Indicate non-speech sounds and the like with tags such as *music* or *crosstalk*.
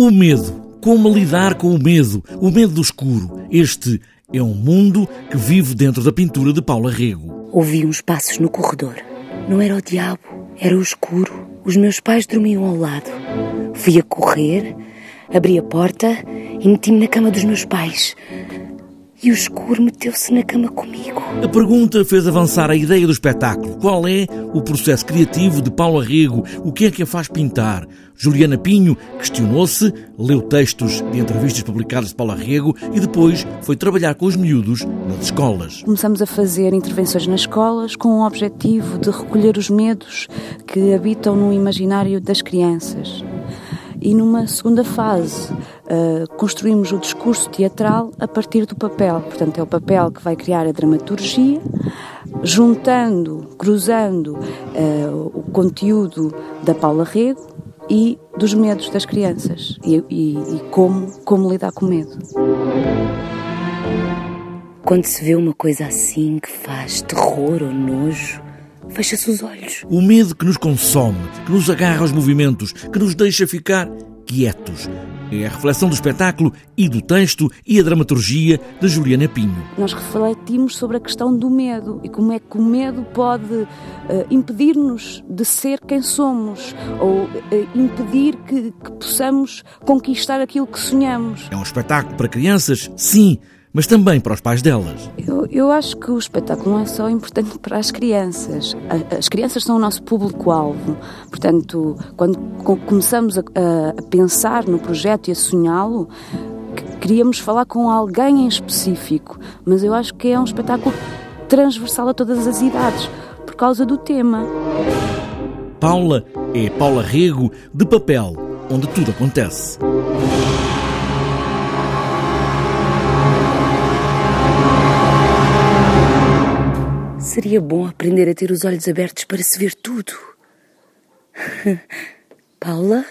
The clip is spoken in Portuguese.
O medo. Como lidar com o medo? O medo do escuro. Este é um mundo que vive dentro da pintura de Paula Rego. Ouvi uns passos no corredor. Não era o diabo, era o escuro. Os meus pais dormiam ao lado. Fui a correr, abri a porta e meti-me na cama dos meus pais e o escuro meteu-se na cama comigo. A pergunta fez avançar a ideia do espetáculo. Qual é o processo criativo de Paulo Arrego? O que é que a faz pintar? Juliana Pinho questionou-se, leu textos de entrevistas publicadas de Paulo Arrego e depois foi trabalhar com os miúdos nas escolas. Começamos a fazer intervenções nas escolas com o objetivo de recolher os medos que habitam no imaginário das crianças. E numa segunda fase, uh, construímos o discurso teatral a partir do papel. Portanto, é o papel que vai criar a dramaturgia, juntando, cruzando uh, o conteúdo da Paula Rego e dos medos das crianças e, e, e como, como lidar com medo. Quando se vê uma coisa assim que faz terror ou nojo, fecha-se os olhos. O medo que nos consome, que nos agarra aos movimentos, que nos deixa ficar quietos. É a reflexão do espetáculo e do texto e a dramaturgia de Juliana Pinho. Nós refletimos sobre a questão do medo e como é que o medo pode uh, impedir-nos de ser quem somos ou uh, impedir que, que possamos conquistar aquilo que sonhamos. É um espetáculo para crianças? Sim mas também para os pais delas. Eu, eu acho que o espetáculo não é só importante para as crianças. As crianças são o nosso público-alvo. Portanto, quando começamos a, a pensar no projeto e a sonhá-lo, queríamos falar com alguém em específico. Mas eu acho que é um espetáculo transversal a todas as idades, por causa do tema. Paula é Paula Rego, de papel, onde tudo acontece. Seria bom aprender a ter os olhos abertos para se ver tudo. *laughs* Paula?